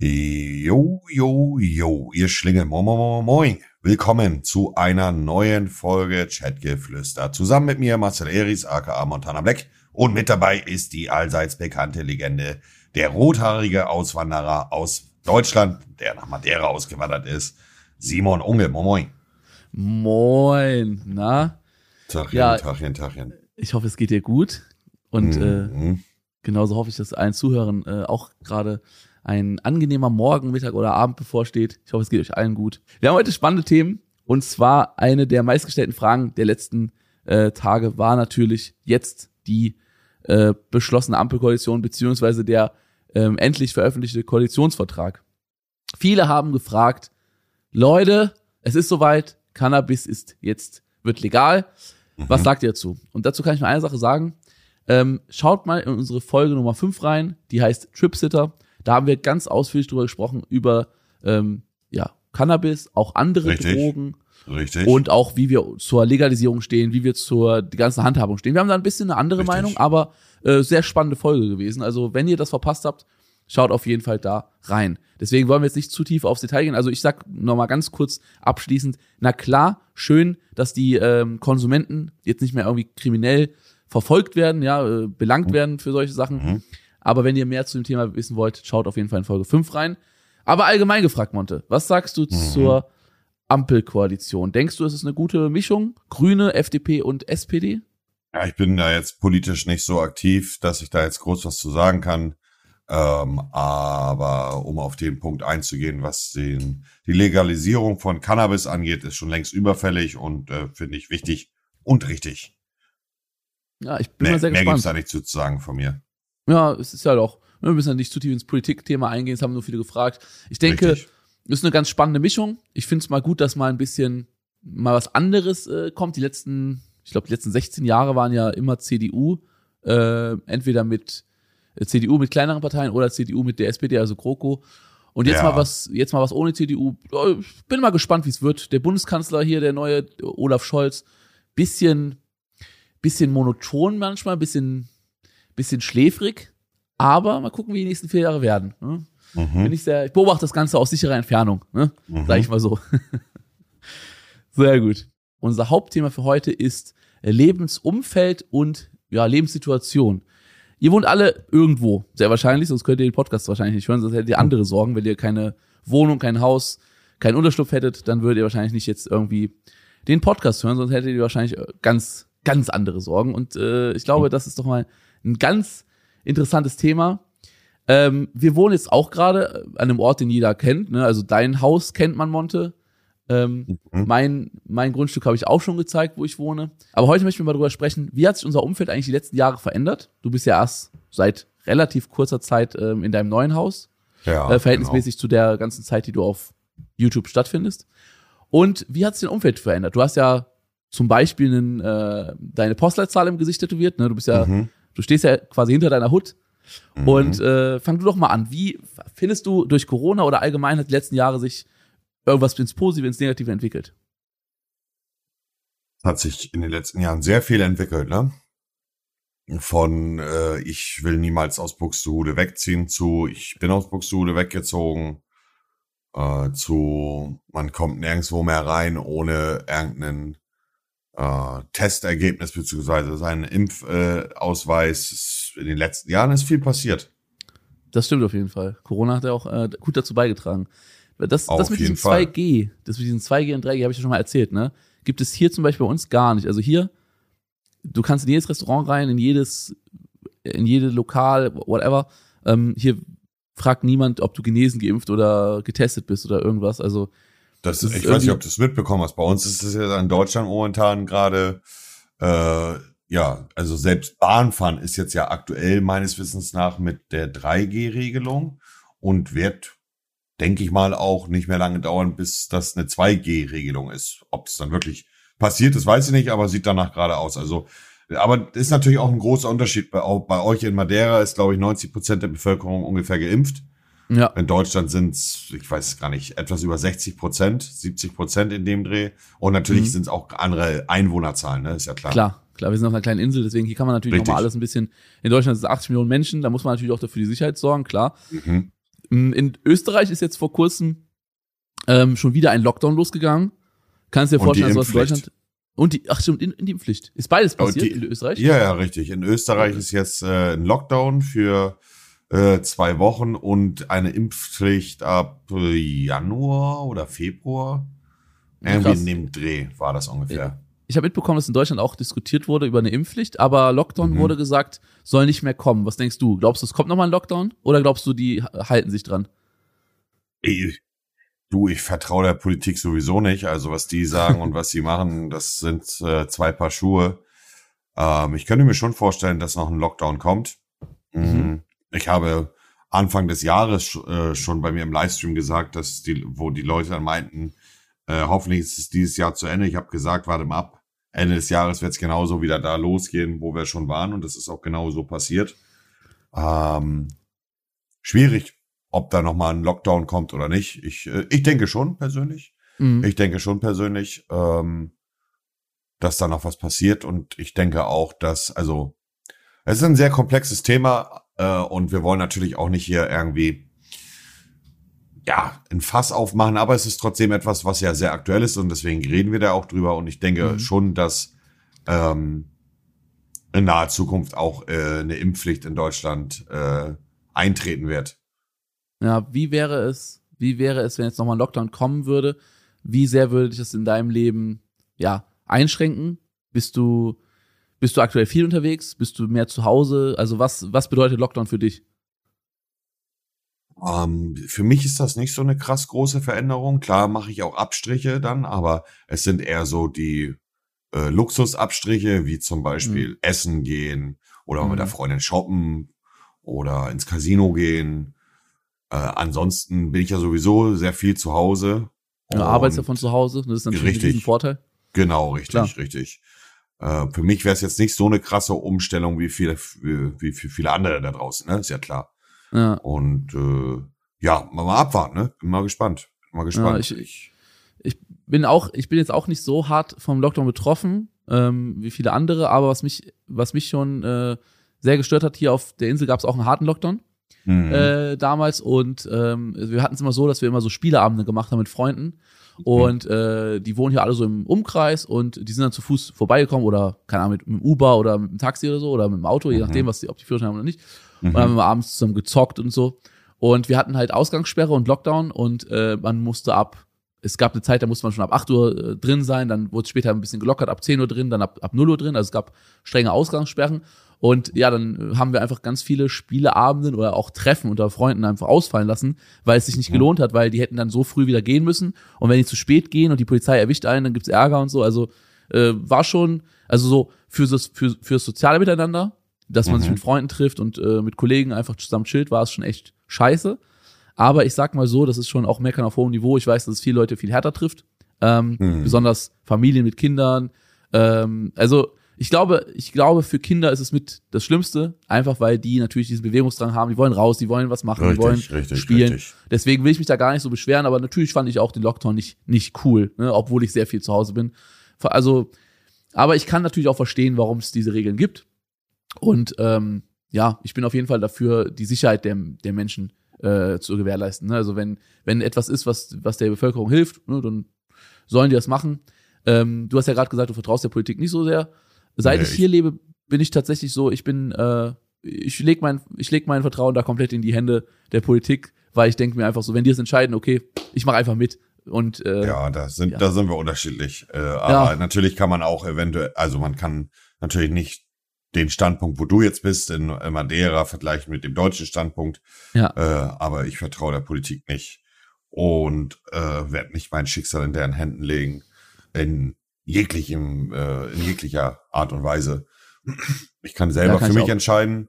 Jo, jo, jo, ihr Schlingel, moin, moin, moin. Willkommen zu einer neuen Folge Chatgeflüster. Zusammen mit mir Marcel Eris, aka Montana Black. Und mit dabei ist die allseits bekannte Legende, der rothaarige Auswanderer aus Deutschland, der nach Madeira ausgewandert ist, Simon Unge, moin, moin. Moin, na? Tachchen, Ja. Tachchen, Tachchen. Ich hoffe, es geht dir gut. Und äh, Mhm. genauso hoffe ich, dass allen Zuhörern äh, auch gerade ein angenehmer Morgen, Mittag oder Abend bevorsteht. Ich hoffe, es geht euch allen gut. Wir haben heute spannende Themen. Und zwar eine der meistgestellten Fragen der letzten äh, Tage war natürlich jetzt die äh, beschlossene Ampelkoalition beziehungsweise der ähm, endlich veröffentlichte Koalitionsvertrag. Viele haben gefragt, Leute, es ist soweit, Cannabis ist jetzt, wird legal. Was sagt ihr dazu? Und dazu kann ich nur eine Sache sagen. Ähm, schaut mal in unsere Folge Nummer 5 rein, die heißt Tripsitter. Da haben wir ganz ausführlich drüber gesprochen, über ähm, ja, Cannabis, auch andere Richtig. Drogen Richtig. und auch wie wir zur Legalisierung stehen, wie wir zur die ganzen Handhabung stehen. Wir haben da ein bisschen eine andere Richtig. Meinung, aber äh, sehr spannende Folge gewesen. Also wenn ihr das verpasst habt, schaut auf jeden Fall da rein. Deswegen wollen wir jetzt nicht zu tief aufs Detail gehen. Also ich sag noch mal ganz kurz abschließend, na klar, schön, dass die ähm, Konsumenten jetzt nicht mehr irgendwie kriminell verfolgt werden, ja, äh, belangt werden für solche Sachen. Mhm. Aber wenn ihr mehr zu dem Thema wissen wollt, schaut auf jeden Fall in Folge 5 rein. Aber allgemein gefragt, Monte, was sagst du zur Ampelkoalition? Denkst du, es ist eine gute Mischung? Grüne, FDP und SPD? Ja, ich bin da jetzt politisch nicht so aktiv, dass ich da jetzt groß was zu sagen kann. Ähm, aber um auf den Punkt einzugehen, was den, die Legalisierung von Cannabis angeht, ist schon längst überfällig und äh, finde ich wichtig und richtig. Ja, ich bin Mehr, mal sehr mehr gibt's gespannt. da nicht zu sagen von mir. Ja, es ist ja auch, wir müssen ja nicht zu tief ins Politikthema eingehen, das haben nur viele gefragt. Ich denke, Richtig. ist eine ganz spannende Mischung. Ich finde es mal gut, dass mal ein bisschen mal was anderes äh, kommt. Die letzten, ich glaube, die letzten 16 Jahre waren ja immer CDU, äh, entweder mit äh, CDU mit kleineren Parteien oder CDU mit der SPD, also GroKo. Und jetzt Ja. mal was, jetzt mal was ohne CDU. Ja, Ich bin mal gespannt, wie es wird. Der Bundeskanzler hier, der neue Olaf Scholz, bisschen, bisschen monoton manchmal, bisschen, bisschen schläfrig. Aber mal gucken, wie die nächsten vier Jahre werden. Ne? Mhm. Bin ich sehr, ich beobachte das Ganze aus sicherer Entfernung, ne? Mhm. Sag ich mal so. Sehr gut. Unser Hauptthema für heute ist Lebensumfeld und ja, Lebenssituation. Ihr wohnt alle irgendwo, sehr wahrscheinlich, sonst könnt ihr den Podcast wahrscheinlich nicht hören, sonst hättet ihr andere Sorgen, wenn ihr keine Wohnung, kein Haus, keinen Unterschlupf hättet, dann würdet ihr wahrscheinlich nicht jetzt irgendwie den Podcast hören, sonst hättet ihr wahrscheinlich äh, ganz, ganz andere Sorgen. Und äh, ich glaube, das ist doch mal ein ganz interessantes Thema. Ähm, wir wohnen jetzt auch gerade an einem Ort, den jeder kennt. Ne? Also dein Haus kennt man, Monte. Ähm, Mhm. mein, mein Grundstück habe ich auch schon gezeigt, wo ich wohne. Aber heute möchten wir mal darüber sprechen, wie hat sich unser Umfeld eigentlich die letzten Jahre verändert? Du bist ja erst seit relativ kurzer Zeit ähm, in deinem neuen Haus, Ja, äh, verhältnismäßig zu der ganzen Zeit, die du auf YouTube stattfindest. Und wie hat sich dein Umfeld verändert? Du hast ja zum Beispiel einen, äh, deine Postleitzahl im Gesicht tätowiert. Ne? Du bist ja, Genau. Mhm. Du stehst ja quasi hinter deiner Hut. Mhm. Und äh, fang du doch mal an. Wie findest du durch Corona oder allgemein hat die letzten Jahre sich irgendwas ins Positive, ins Negative entwickelt? hat sich in den letzten Jahren sehr viel entwickelt, ne? Von äh, ich will niemals aus Buxtehude wegziehen zu ich bin aus Buxtehude weggezogen äh, zu man kommt nirgendwo mehr rein ohne irgendeinen äh, Testergebnis beziehungsweise seinen Impfausweis. Äh, in den letzten Jahren ist viel passiert. Das stimmt auf jeden Fall. Corona hat ja auch äh, gut dazu beigetragen. Das, Auf das mit diesem Fall. 2G, das mit diesen 2G und 3G habe ich ja schon mal erzählt, ne? Gibt es hier zum Beispiel bei uns gar nicht. Also hier, du kannst in jedes Restaurant rein, in jedes, in jede Lokal, whatever. Ähm, hier fragt niemand, ob du genesen, geimpft oder getestet bist oder irgendwas. Also Das, Das ist ich weiß nicht, ob du es mitbekommen hast. Bei uns ist es ja in Deutschland momentan gerade, äh, ja, also selbst Bahnfahren ist jetzt ja aktuell meines Wissens nach mit der 3G-Regelung und wird, denke ich mal, auch nicht mehr lange dauern, bis das eine 2G-Regelung ist. Ob es dann wirklich passiert ist, weiß ich nicht, aber sieht danach gerade aus. Also, aber ist natürlich auch ein großer Unterschied. Bei, bei euch in Madeira ist, glaube ich, 90 Prozent der Bevölkerung ungefähr geimpft. Ja, In Deutschland sind es, ich weiß gar nicht, etwas über 60 Prozent, 70 Prozent in dem Dreh. Und natürlich Mhm. sind es auch andere Einwohnerzahlen, ne? Ist ja klar. klar, klar. Wir sind auf einer kleinen Insel, deswegen hier kann man natürlich Richtig. nochmal alles ein bisschen. In Deutschland sind es 80 Millionen Menschen, da muss man natürlich auch dafür die Sicherheit sorgen, klar. Mhm. In Österreich ist jetzt vor kurzem ähm, schon wieder ein Lockdown losgegangen. Kannst dir vorstellen, was in Deutschland. Und die, ach stimmt, in, in die Impfpflicht. Ist beides passiert die, in Österreich? Ja, ja, richtig. In Österreich ist jetzt äh, ein Lockdown für äh, zwei Wochen und eine Impfpflicht ab äh, Januar oder Februar. Irgendwie in dem Dreh war das ungefähr. Ich habe mitbekommen, dass in Deutschland auch diskutiert wurde über eine Impfpflicht, aber Lockdown mhm. wurde gesagt, soll nicht mehr kommen. Was denkst du? Glaubst du, es kommt nochmal ein Lockdown? Oder glaubst du, die halten sich dran? Ich, du, ich vertraue der Politik sowieso nicht. Also was die sagen und was sie machen, das sind äh, zwei Paar Schuhe. Ähm, ich könnte mir schon vorstellen, dass noch ein Lockdown kommt. Mhm. mhm. Ich habe Anfang des Jahres äh, schon bei mir im Livestream gesagt, dass die, wo die Leute dann meinten, äh, hoffentlich ist es dieses Jahr zu Ende. Ich habe gesagt, warte mal ab. Ende des Jahres wird es genauso wieder da losgehen, wo wir schon waren. Und das ist auch genau so passiert. Ähm, schwierig, ob da nochmal ein Lockdown kommt oder nicht. Ich, äh, ich denke schon persönlich. Mhm. Ich denke schon persönlich, ähm, dass da noch was passiert. Und ich denke auch, dass, also, es ist ein sehr komplexes Thema äh, und wir wollen natürlich auch nicht hier irgendwie ja, ein Fass aufmachen, aber es ist trotzdem etwas, was ja sehr aktuell ist und deswegen reden wir da auch drüber und ich denke mhm. schon, dass ähm, in naher Zukunft auch äh, eine Impfpflicht in Deutschland äh, eintreten wird. Ja, wie wäre es, wie wäre es, wenn jetzt nochmal ein Lockdown kommen würde? Wie sehr würde dich das in deinem Leben, ja, einschränken? Bist du, bist du aktuell viel unterwegs? Bist du mehr zu Hause? Also was, was bedeutet Lockdown für dich? Ähm, für mich ist das nicht so eine krass große Veränderung. Klar mache ich auch Abstriche dann, aber es sind eher so die äh, Luxusabstriche, wie zum Beispiel mhm. Essen gehen oder mhm. mit der mhm. Freundin shoppen oder ins Casino gehen. Äh, ansonsten bin ich ja sowieso sehr viel zu Hause. Du arbeitest ja von zu Hause, das ist natürlich richtig, ein Vorteil. Genau, richtig, Klar. richtig. Äh, für mich wäre es jetzt nicht so eine krasse Umstellung wie viele, wie, wie für viele andere da draußen, ne? Ist ja klar. Ja. Und äh, ja, mal, mal abwarten, ne? Bin mal gespannt. Bin mal gespannt. Ja, ich, ich, ich bin auch, ich bin jetzt auch nicht so hart vom Lockdown betroffen ähm, wie viele andere, aber was mich, was mich schon äh, sehr gestört hat, hier auf der Insel gab es auch einen harten Lockdown. Mhm. Äh, damals und ähm, wir hatten es immer so, dass wir immer so Spieleabende gemacht haben mit Freunden und äh, die wohnen hier alle so im Umkreis und die sind dann zu Fuß vorbeigekommen oder keine Ahnung mit, mit dem Uber oder mit dem Taxi oder so oder mit dem Auto, je mhm. nachdem, was die, ob die Führerschein haben oder nicht. Mhm. Und dann haben wir abends zusammen gezockt und so. Und wir hatten halt Ausgangssperre und Lockdown und äh, man musste ab, es gab eine Zeit, da musste man schon ab 8 Uhr äh, drin sein, dann wurde es später ein bisschen gelockert, ab 10 Uhr drin, dann ab, ab 0 Uhr drin. Also es gab strenge Ausgangssperren. Und ja, dann haben wir einfach ganz viele Spieleabenden oder auch Treffen unter Freunden einfach ausfallen lassen, weil es sich nicht gelohnt hat, weil die hätten dann so früh wieder gehen müssen. Und wenn die zu spät gehen und die Polizei erwischt einen, dann gibt's Ärger und so. Also äh, war schon, also so für das, für, für das soziale Miteinander dass man mhm. sich mit Freunden trifft und äh, mit Kollegen einfach zusammen chillt, war es schon echt scheiße. Aber ich sag mal so, das ist schon auch Meckern auf hohem Niveau. Ich weiß, dass es viele Leute viel härter trifft. Ähm, mhm. Besonders Familien mit Kindern. Ähm, also ich glaube, ich glaube, für Kinder ist es mit das Schlimmste, einfach weil die natürlich diesen Bewegungsdrang haben, die wollen raus, die wollen was machen, richtig, die wollen richtig, spielen. Richtig. Deswegen will ich mich da gar nicht so beschweren, aber natürlich fand ich auch den Lockdown nicht, nicht cool, ne, obwohl ich sehr viel zu Hause bin. Also, aber ich kann natürlich auch verstehen, warum es diese Regeln gibt. Und ähm, ja, ich bin auf jeden Fall dafür, die Sicherheit der, der Menschen äh, zu gewährleisten. Ne? Also wenn, wenn etwas ist, was, was der Bevölkerung hilft, ne, dann sollen die das machen. Ähm, du hast ja gerade gesagt, du vertraust der Politik nicht so sehr. Seit nee, ich hier ich lebe, bin ich tatsächlich so, ich bin, äh, ich leg mein, ich leg mein Vertrauen da komplett in die Hände der Politik, weil ich denke mir einfach so, wenn die es entscheiden, okay, ich mache einfach mit. Und äh, ja, da sind, ja. da sind wir unterschiedlich. Äh, aber ja. natürlich kann man auch eventuell, also man kann natürlich nicht den Standpunkt, wo du jetzt bist, in Madeira vergleichen mit dem deutschen Standpunkt. Ja. Äh, aber ich vertraue der Politik nicht und äh, werde nicht mein Schicksal in deren Händen legen in jeglichem, äh, in jeglicher Art und Weise. Ich kann selber kann für mich entscheiden,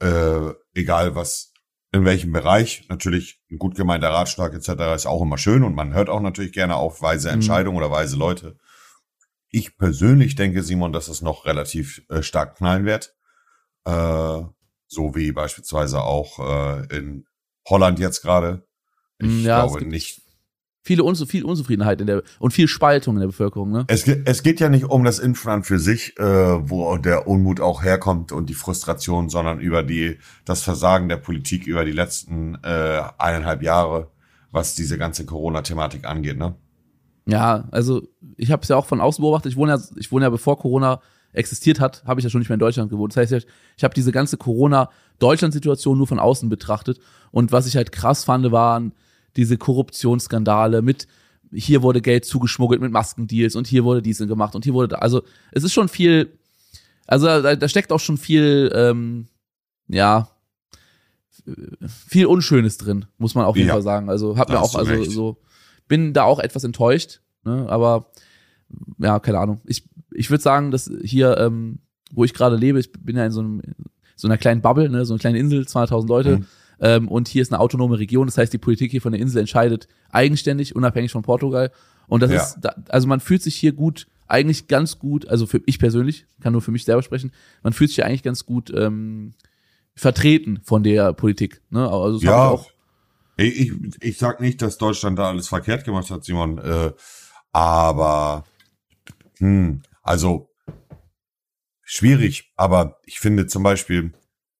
äh, egal was, in welchem Bereich. Natürlich ein gut gemeinter Ratschlag etc. ist auch immer schön und man hört auch natürlich gerne auf weise mhm. Entscheidungen mhm. oder weise Leute. Ich persönlich denke, Simon, dass es noch relativ äh, stark knallen wird. Äh, so wie beispielsweise auch äh, in Holland jetzt gerade. Ich mm, ja, glaube nicht. viele Unzu viel Unzufriedenheit in der und viel Spaltung in der Bevölkerung. Ne? Es, es geht ja nicht um das Impfen an für sich, äh, wo der Unmut auch herkommt und die Frustration, sondern über die das Versagen der Politik über die letzten äh, eineinhalb Jahre, was diese ganze Corona-Thematik angeht. Ne? Ja, also ich habe es ja auch von außen beobachtet. Ich wohne ja, ich wohne ja bevor Corona existiert hat, habe ich ja schon nicht mehr in Deutschland gewohnt. Das heißt, ich habe diese ganze Corona-Deutschland-Situation nur von außen betrachtet. Und was ich halt krass fand, waren diese Korruptionsskandale mit hier wurde Geld zugeschmuggelt mit Maskendeals und hier wurde dies gemacht und hier wurde da. Also es ist schon viel, also da, da steckt auch schon viel, ähm, ja, viel Unschönes drin, muss man auf jeden ja. Fall sagen. Also hat mir auch, also recht. so, bin da auch etwas enttäuscht, ne, aber ja, keine Ahnung. Ich, ich würde sagen, dass hier, ähm, wo ich gerade lebe, ich bin ja in so, einem, so einer kleinen Bubble, ne, so eine kleine Insel, 200.000 Leute. Mhm. Ähm, und hier ist eine autonome Region, das heißt, die Politik hier von der Insel entscheidet eigenständig, unabhängig von Portugal. Und das ja. ist, also man fühlt sich hier gut, eigentlich ganz gut, also für ich persönlich, kann nur für mich selber sprechen, man fühlt sich hier eigentlich ganz gut ähm, vertreten von der Politik. Ne? Also ja, ich, auch ich, ich sag nicht, dass Deutschland da alles verkehrt gemacht hat, Simon, äh, aber hm, also schwierig, aber ich finde zum Beispiel,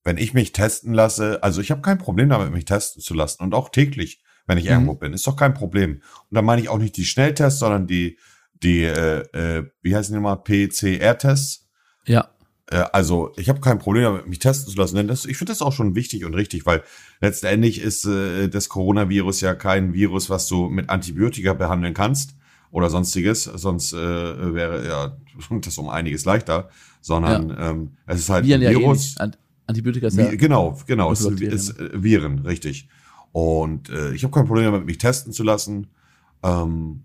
wenn ich mich testen lasse, also ich habe kein Problem damit, mich testen zu lassen und auch täglich, wenn ich mhm. irgendwo bin, ist doch kein Problem. Und da meine ich auch nicht die Schnelltests, sondern die, die, äh, äh, wie heißen die nochmal, PCR-Tests. Ja. Äh, also ich habe kein Problem damit, mich testen zu lassen, denn das, ich finde das auch schon wichtig und richtig, weil letztendlich ist äh, das Coronavirus ja kein Virus, was du mit Antibiotika behandeln kannst oder sonstiges, sonst äh, wäre ja das um einiges leichter, sondern ja. ähm, es ist halt Viren ein Virus. Ja eh Antibiotika ist ja. Genau, genau, es ist, ist äh, Viren, richtig. Und äh, ich habe kein Problem damit, mich testen zu lassen. Ähm,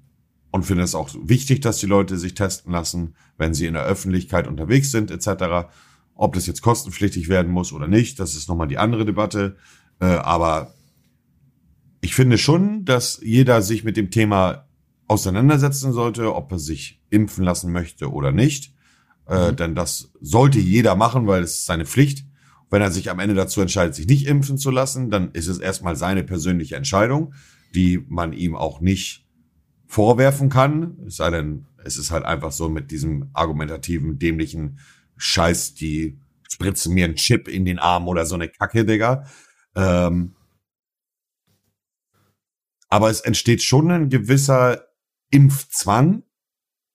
und finde es auch wichtig, dass die Leute sich testen lassen, wenn sie in der Öffentlichkeit unterwegs sind, etc. Ob das jetzt kostenpflichtig werden muss oder nicht, das ist nochmal die andere Debatte. Äh, aber ich finde schon, dass jeder sich mit dem Thema auseinandersetzen sollte, ob er sich impfen lassen möchte oder nicht. Äh, mhm. Denn das sollte jeder machen, weil es ist seine Pflicht. Wenn er sich am Ende dazu entscheidet, sich nicht impfen zu lassen, dann ist es erstmal seine persönliche Entscheidung, die man ihm auch nicht vorwerfen kann. Es sei denn, es ist halt einfach so mit diesem argumentativen, dämlichen Scheiß, die spritzen mir einen Chip in den Arm oder so eine Kacke, Digga. Ähm, aber es entsteht schon ein gewisser Impfzwang,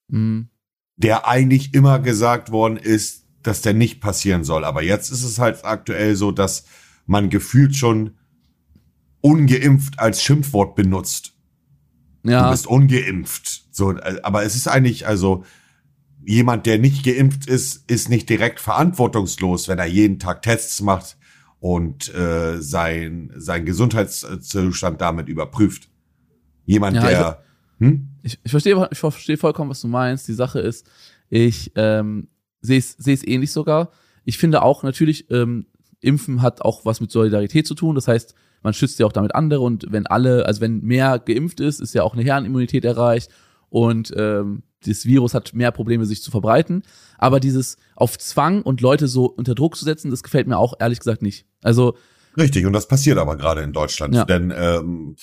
mhm. der eigentlich immer gesagt worden ist, dass der nicht passieren soll. Aber jetzt ist es halt aktuell so, dass man gefühlt schon ungeimpft als Schimpfwort benutzt. Ja. Du bist ungeimpft. So, aber es ist eigentlich, also, jemand, der nicht geimpft ist, ist nicht direkt verantwortungslos, wenn er jeden Tag Tests macht und äh, sein, sein Gesundheitszustand damit überprüft. Jemand, ja, der. Ich, hm? ich, ich, verstehe, ich verstehe vollkommen, was du meinst. Die Sache ist, ich ähm, sehe es sehe es ähnlich sogar. Ich finde auch natürlich, ähm, Impfen hat auch was mit Solidarität zu tun. Das heißt, man schützt ja auch damit andere und wenn alle, also wenn mehr geimpft ist, ist ja auch eine Herrenimmunität erreicht und ähm, das Virus hat mehr Probleme, sich zu verbreiten. Aber dieses auf Zwang und Leute so unter Druck zu setzen, das gefällt mir auch ehrlich gesagt nicht. Also richtig und das passiert aber gerade in Deutschland, ja. denn ähm,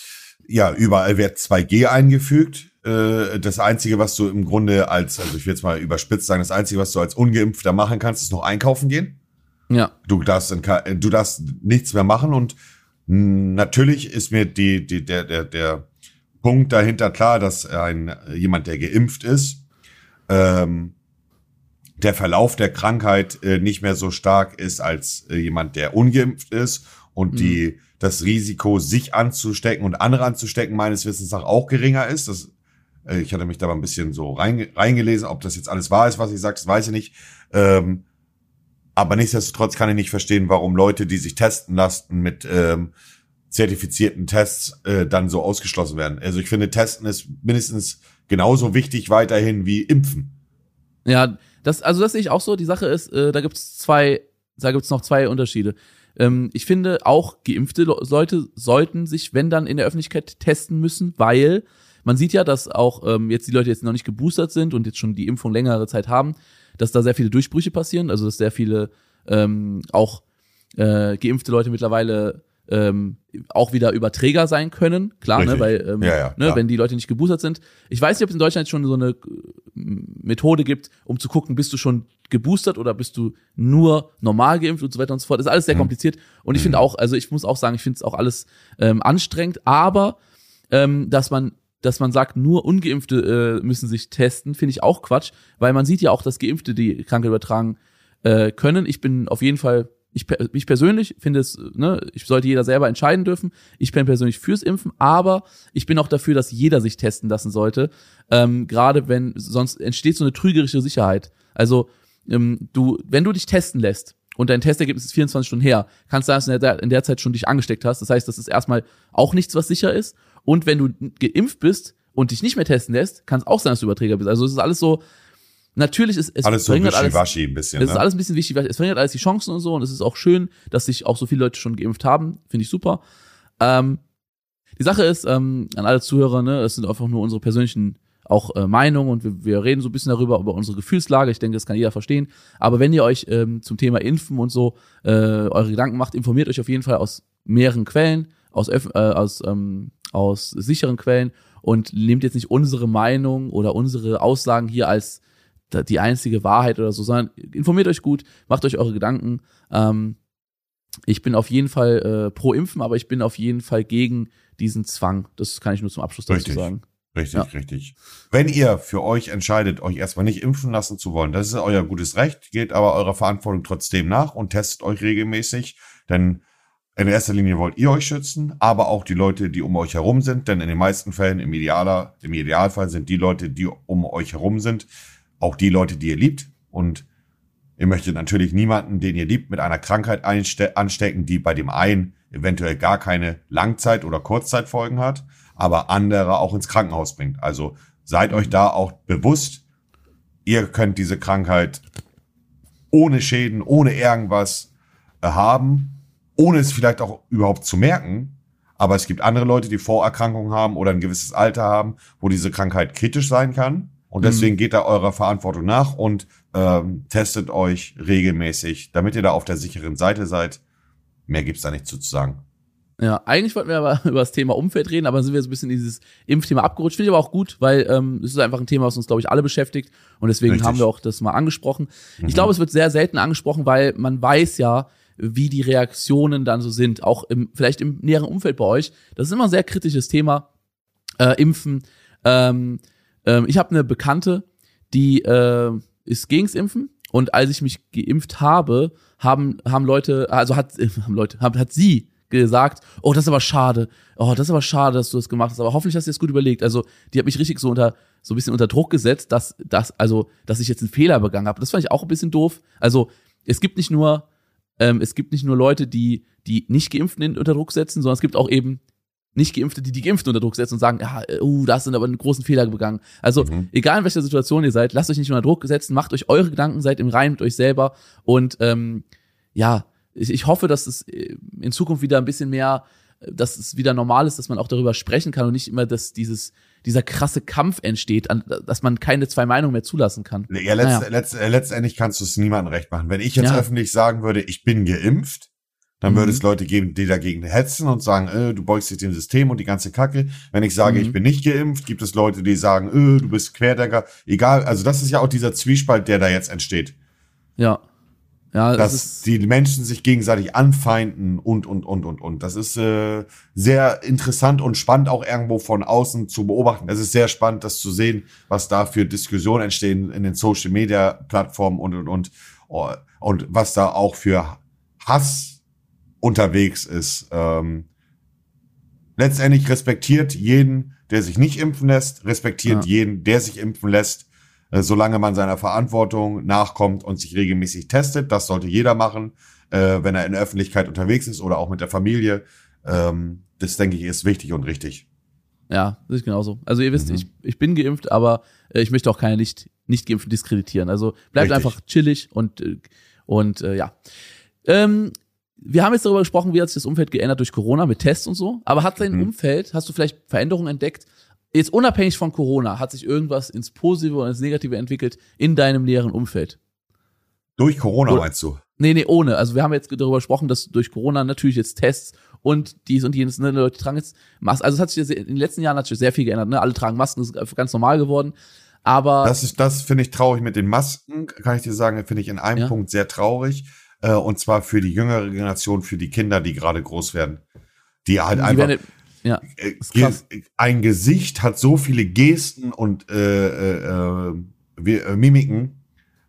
ja überall wird 2G eingefügt äh, das Einzige, was du im Grunde als, also ich will jetzt mal überspitzt sagen, das Einzige, was du als Ungeimpfter machen kannst, ist noch einkaufen gehen. Ja. Du darfst, in, du darfst nichts mehr machen und natürlich ist mir die, die, der, der, der Punkt dahinter klar, dass ein, jemand, der geimpft ist, ähm, der Verlauf der Krankheit äh, nicht mehr so stark ist als äh, jemand, der ungeimpft ist und mhm. die das Risiko, sich anzustecken und andere anzustecken, meines Wissens nach auch geringer ist. Das äh, ich hatte mich da mal ein bisschen so reingelesen, ob das jetzt alles wahr ist, was ich sage, das weiß ich nicht. Ähm, aber nichtsdestotrotz kann ich nicht verstehen, warum Leute, die sich testen lassen mit ähm, zertifizierten Tests, äh, dann so ausgeschlossen werden. Also ich finde, Testen ist mindestens genauso wichtig weiterhin wie Impfen. Ja, das, also das sehe ich auch so. Die Sache ist, äh, da gibt's zwei, da gibt's noch zwei Unterschiede. Ähm, ich finde, auch geimpfte Leute sollten sich, wenn dann in der Öffentlichkeit testen müssen, weil man sieht ja, dass auch ähm, jetzt die Leute jetzt noch nicht geboostert sind und jetzt schon die Impfung längere Zeit haben, dass da sehr viele Durchbrüche passieren, also dass sehr viele ähm, auch äh, geimpfte Leute mittlerweile ähm, auch wieder Überträger sein können, klar, ne, weil ähm, Ja, ja, ne, klar. wenn die Leute nicht geboostert sind. Ich weiß nicht, ob es in Deutschland schon so eine äh, Methode gibt, um zu gucken, bist du schon geboostert oder bist du nur normal geimpft und so weiter und so fort. Das ist alles sehr Mhm. kompliziert und ich finde auch, also ich muss auch sagen, ich finde es auch alles ähm, anstrengend, aber ähm, dass man dass man sagt, nur Ungeimpfte äh, müssen sich testen, finde ich auch Quatsch, weil man sieht ja auch, dass Geimpfte die Krankheit übertragen äh, können. Ich bin auf jeden Fall, ich, ich persönlich finde es, ne, ich sollte jeder selber entscheiden dürfen. Ich bin persönlich fürs Impfen, aber ich bin auch dafür, dass jeder sich testen lassen sollte. Ähm, Gerade wenn, sonst entsteht so eine trügerische Sicherheit. Also, ähm, du, wenn du dich testen lässt und dein Testergebnis ist 24 Stunden her, kannst du sein, dass du in der Zeit schon dich angesteckt hast. Das heißt, das ist erstmal auch nichts, was sicher ist. Und wenn du geimpft bist und dich nicht mehr testen lässt, kann es auch sein, dass du Überträger bist. Also es ist alles so, natürlich ist es Alles so verringert alles, ein bisschen. es ist ne? alles ein bisschen wichtig, es verringert alles die Chancen und so und es ist auch schön, dass sich auch so viele Leute schon geimpft haben, finde ich super. Ähm, die Sache ist, ähm, an alle Zuhörer, ne, es sind einfach nur unsere persönlichen auch äh, Meinungen und wir, wir reden so ein bisschen darüber, über unsere Gefühlslage. Ich denke, das kann jeder verstehen. Aber wenn ihr euch ähm, zum Thema Impfen und so äh, eure Gedanken macht, informiert euch auf jeden Fall aus mehreren Quellen, aus, öff- äh, aus, ähm, aus sicheren Quellen und nehmt jetzt nicht unsere Meinung oder unsere Aussagen hier als die einzige Wahrheit oder so, sondern informiert euch gut, macht euch eure Gedanken. Ähm, ich bin auf jeden Fall äh, pro Impfen, aber ich bin auf jeden Fall gegen diesen Zwang. Das kann ich nur zum Abschluss dazu Richtig. sagen. Richtig, Ja. richtig. Wenn ihr für euch entscheidet, euch erstmal nicht impfen lassen zu wollen, das ist euer gutes Recht, geht aber eurer Verantwortung trotzdem nach und testet euch regelmäßig, denn in erster Linie wollt ihr euch schützen, aber auch die Leute, die um euch herum sind, denn in den meisten Fällen, im, Idealer, im Idealfall sind die Leute, die um euch herum sind, auch die Leute, die ihr liebt und ihr möchtet natürlich niemanden, den ihr liebt, mit einer Krankheit anstecken, die bei dem einen eventuell gar keine Langzeit- oder Kurzzeitfolgen hat, aber andere auch ins Krankenhaus bringt. Also seid euch da auch bewusst, ihr könnt diese Krankheit ohne Schäden, ohne irgendwas äh, haben, ohne es vielleicht auch überhaupt zu merken. Aber es gibt andere Leute, die Vorerkrankungen haben oder ein gewisses Alter haben, wo diese Krankheit kritisch sein kann. Und deswegen geht da eurer Verantwortung nach und ähm, testet euch regelmäßig, damit ihr da auf der sicheren Seite seid. Mehr gibt's da nicht zu sagen. Ja, eigentlich wollten wir aber über das Thema Umfeld reden, aber sind wir so ein bisschen in dieses Impfthema abgerutscht. Finde ich aber auch gut, weil ähm, es ist einfach ein Thema, was uns, glaube ich, alle beschäftigt. Und deswegen Richtig. haben wir auch das mal angesprochen. Mhm. Ich glaube, es wird sehr selten angesprochen, weil man weiß ja, wie die Reaktionen dann so sind, auch im, vielleicht im näheren Umfeld bei euch. Das ist immer ein sehr kritisches Thema. Äh, Impfen. Ähm, ähm, ich habe eine Bekannte, die äh, ist gegens Impfen und als ich mich geimpft habe, haben haben Leute, also hat äh, haben Leute, hat, hat sie gesagt, oh, das ist aber schade, oh, das ist aber schade, dass du das gemacht hast, aber hoffentlich hast du es gut überlegt. Also die hat mich richtig so unter so ein bisschen unter Druck gesetzt, dass dass also dass ich jetzt einen Fehler begangen habe. Das fand ich auch ein bisschen doof. Also es gibt nicht nur ähm, es gibt nicht nur Leute, die die nicht Geimpften unter Druck setzen, sondern es gibt auch eben nicht Geimpfte, die die Geimpften unter Druck setzen und sagen, ja, äh, uh, da hast du aber einen großen Fehler begangen. Also, Mhm. egal in welcher Situation ihr seid, lasst euch nicht unter Druck setzen, macht euch eure Gedanken, seid im Reinen mit euch selber und ähm, ja, ich, ich hoffe, dass es äh, in Zukunft wieder ein bisschen mehr, äh, dass es wieder normal ist, dass man auch darüber sprechen kann und nicht immer, dass dieses dieser krasse Kampf entsteht, an, dass man keine zwei Meinungen mehr zulassen kann. Ja, letzt, Naja. letzt, äh, letztendlich kannst du es niemandem recht machen. Wenn ich jetzt Ja. öffentlich sagen würde, ich bin geimpft, dann Mhm. würde es Leute geben, die dagegen hetzen und sagen, äh, du beugst dich dem System und die ganze Kacke. Wenn ich sage, Mhm. ich bin nicht geimpft, gibt es Leute, die sagen, äh, du bist Querdenker. Egal, also das ist ja auch dieser Zwiespalt, der da jetzt entsteht. Ja. Ja, das dass die Menschen sich gegenseitig anfeinden und, und, und, und, und. Das ist äh, sehr interessant und spannend auch irgendwo von außen zu beobachten. Es ist sehr spannend, das zu sehen, was da für Diskussionen entstehen in den Social Media Plattformen und, und, und, oh, und was da auch für Hass unterwegs ist. Ähm, letztendlich respektiert jeden, der sich nicht impfen lässt, respektiert Ja. jeden, der sich impfen lässt, solange man seiner Verantwortung nachkommt und sich regelmäßig testet. Das sollte jeder machen, äh, wenn er in der Öffentlichkeit unterwegs ist oder auch mit der Familie. Ähm, das denke ich ist wichtig und richtig. ja, das ist genauso. Also ihr wisst, Mhm. ich, ich bin geimpft, aber äh, ich möchte auch keine nicht, nicht geimpften diskreditieren. Also bleibt Richtig. einfach chillig und, äh, und äh, ja. Ähm, wir haben jetzt darüber gesprochen, wie hat sich das Umfeld geändert durch Corona mit Tests und so. Aber hat dein Mhm. Umfeld, hast du vielleicht Veränderungen entdeckt? Jetzt unabhängig von Corona, hat sich irgendwas ins Positive oder ins Negative entwickelt in deinem näheren Umfeld? Durch Corona meinst du? Nee, nee, ohne. Also wir haben jetzt darüber gesprochen, dass durch Corona natürlich jetzt Tests und dies und jenes, ne, Leute tragen jetzt Masken. Also es hat sich in den letzten Jahren natürlich sehr viel geändert, ne? Alle tragen Masken, das ist ganz normal geworden. Aber. Das ist, das finde ich traurig mit den Masken, kann ich dir sagen, finde ich in einem ja. Punkt sehr traurig. Äh, und zwar für die jüngere Generation, für die Kinder, die gerade groß werden. Die halt die einfach. Werden, ja, äh, ein Gesicht hat so viele Gesten und äh, äh, äh, Mimiken,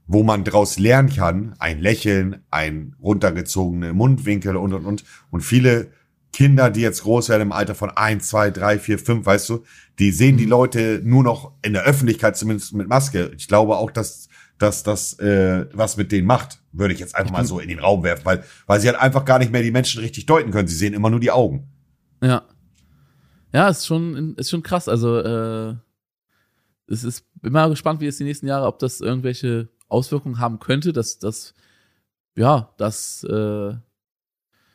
wo man daraus lernen kann, ein Lächeln, ein runtergezogene Mundwinkel und und und und viele Kinder, die jetzt groß werden im Alter von eins, zwei, drei, vier, fünf, weißt du, die sehen die mhm. Leute nur noch in der Öffentlichkeit zumindest mit Maske. Ich glaube auch, dass dass das äh, was mit denen macht, würde ich jetzt einfach mal so in den Raum werfen, weil weil sie halt einfach gar nicht mehr die Menschen richtig deuten können. Sie sehen immer nur die Augen. Ja, ja, ist schon ist schon krass. Also äh, es ist immer gespannt, wie es die nächsten Jahre, ob das irgendwelche Auswirkungen haben könnte, dass das, ja, das, äh,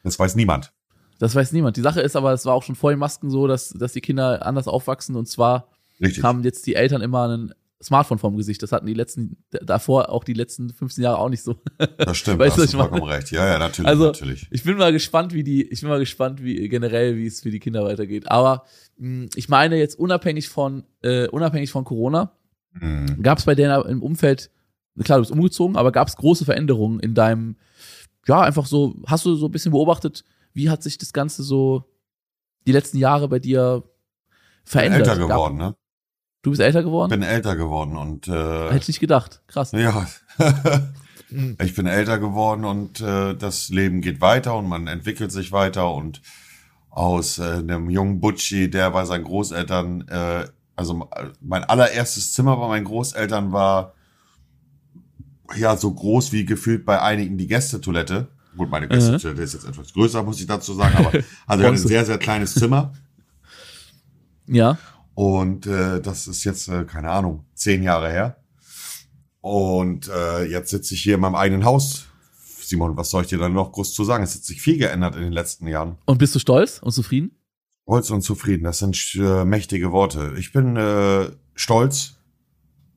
das weiß niemand. Das weiß niemand. Die Sache ist aber, es war auch schon vor den Masken so, dass, dass die Kinder anders aufwachsen und zwar Richtig. haben jetzt die Eltern immer einen Smartphone vorm Gesicht. Das hatten die letzten, davor auch die letzten 15 Jahre auch nicht so. Das stimmt, weißt, da hast du vollkommen recht. Ja, ja, natürlich, also, natürlich. Ich bin mal gespannt, wie die, ich bin mal gespannt, wie generell, wie es für die Kinder weitergeht. Aber mh, hm, ich meine jetzt unabhängig von, äh, unabhängig von Corona, mhm. gab es bei denen im Umfeld, klar, du bist umgezogen, aber gab es große Veränderungen in deinem, ja, einfach so, hast du so ein bisschen beobachtet, wie hat sich das Ganze so die letzten Jahre bei dir verändert? Älter geworden, ne? Du bist älter geworden? Ich bin älter geworden und äh, hätte ich nicht gedacht. Krass. Ja. ich bin älter geworden und äh, das Leben geht weiter und man entwickelt sich weiter und aus äh, einem jungen Butchi, der bei seinen Großeltern, äh, also mein allererstes Zimmer bei meinen Großeltern war ja so groß wie gefühlt bei einigen die Gästetoilette. Gut, meine Gästetoilette mhm. ist jetzt etwas größer, muss ich dazu sagen, aber also ein sehr, sehr kleines Zimmer. Ja. Und äh, das ist jetzt, äh, keine Ahnung, zehn Jahre her. Und äh, jetzt sitze ich hier in meinem eigenen Haus. Simon, was soll ich dir dann noch groß zu sagen? Es hat sich viel geändert in den letzten Jahren. Und bist du stolz und zufrieden? Stolz und zufrieden, das sind äh, mächtige Worte. Ich bin äh, stolz,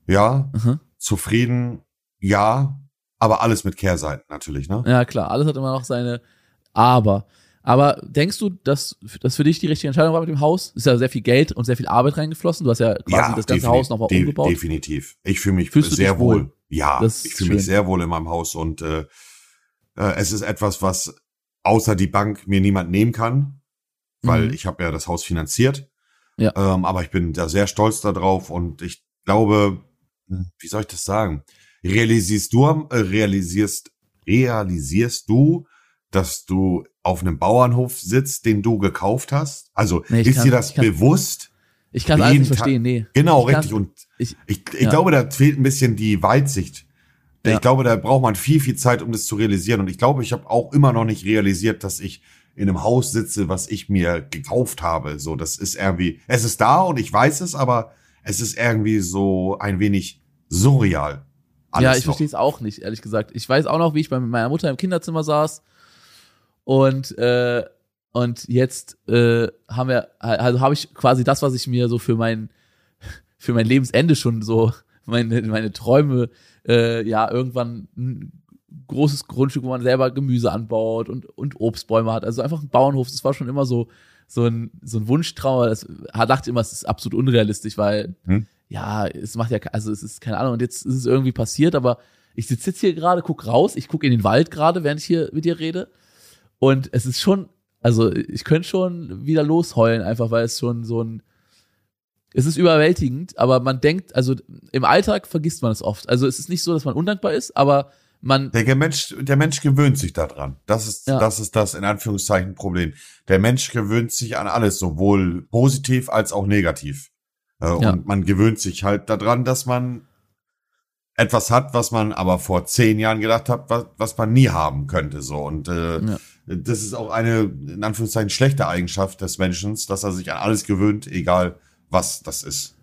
ja, mhm. zufrieden, ja, aber alles mit Kehrseiten natürlich, ne? Ja, klar, alles hat immer noch seine Aber. Aber denkst du, dass das für dich die richtige Entscheidung war mit dem Haus? Ist ja sehr viel Geld und sehr viel Arbeit reingeflossen. Du hast ja quasi ja, das ganze Haus nochmal umgebaut. Definitiv. Ich fühle mich Fühlst sehr wohl? wohl. Ja, das ich fühle mich sehr wohl in meinem Haus und äh, äh, es ist etwas, was außer die Bank mir niemand nehmen kann, weil mhm. ich habe ja das Haus finanziert. Ja. Ähm, aber ich bin da sehr stolz darauf und ich glaube, wie soll ich das sagen? Realisierst du, äh, realisierst, realisierst du, dass du auf einem Bauernhof sitzt, den du gekauft hast? Also nee, ist dir das ich kann, bewusst? Ich kann es nicht verstehen, nee. Genau, ich richtig. Und ich, ich, ich ja. glaube, da fehlt ein bisschen die Weitsicht. Ja. Ich glaube, da braucht man viel, viel Zeit, um das zu realisieren. Und ich glaube, ich habe auch immer noch nicht realisiert, dass ich in einem Haus sitze, was ich mir gekauft habe. So, das ist irgendwie, es ist da und ich weiß es, aber es ist irgendwie so ein wenig surreal. Alles ja, ich verstehe es auch nicht, ehrlich gesagt. Ich weiß auch noch, wie ich bei meiner Mutter im Kinderzimmer saß und äh, und jetzt äh, haben wir also habe ich quasi das, was ich mir so für mein für mein Lebensende schon so meine meine Träume äh, ja irgendwann ein großes Grundstück, wo man selber Gemüse anbaut und und Obstbäume hat. Also einfach ein Bauernhof. Das war schon immer so so ein so ein Wunschtraum. Das dachte immer, es ist absolut unrealistisch, weil hm? ja es macht ja also es ist keine Ahnung. Und jetzt ist es irgendwie passiert, aber ich sitze jetzt hier gerade, guck raus, ich gucke in den Wald gerade, während ich hier mit dir rede und es ist schon, also ich könnte schon wieder losheulen, einfach weil es schon so ein, es ist überwältigend, aber man denkt, also im Alltag vergisst man es oft. Also es ist nicht so, dass man undankbar ist, aber man. Der Mensch, der Mensch gewöhnt sich daran. Das ist, ja. das ist das in Anführungszeichen Problem. Der Mensch gewöhnt sich an alles, sowohl positiv als auch negativ. Äh, ja. Und man gewöhnt sich halt daran, dass man etwas hat, was man aber vor zehn Jahren gedacht hat, was, was man nie haben könnte. So und äh, ja. das ist auch eine in Anführungszeichen schlechte Eigenschaft des Menschen, dass er sich an alles gewöhnt, egal was das ist.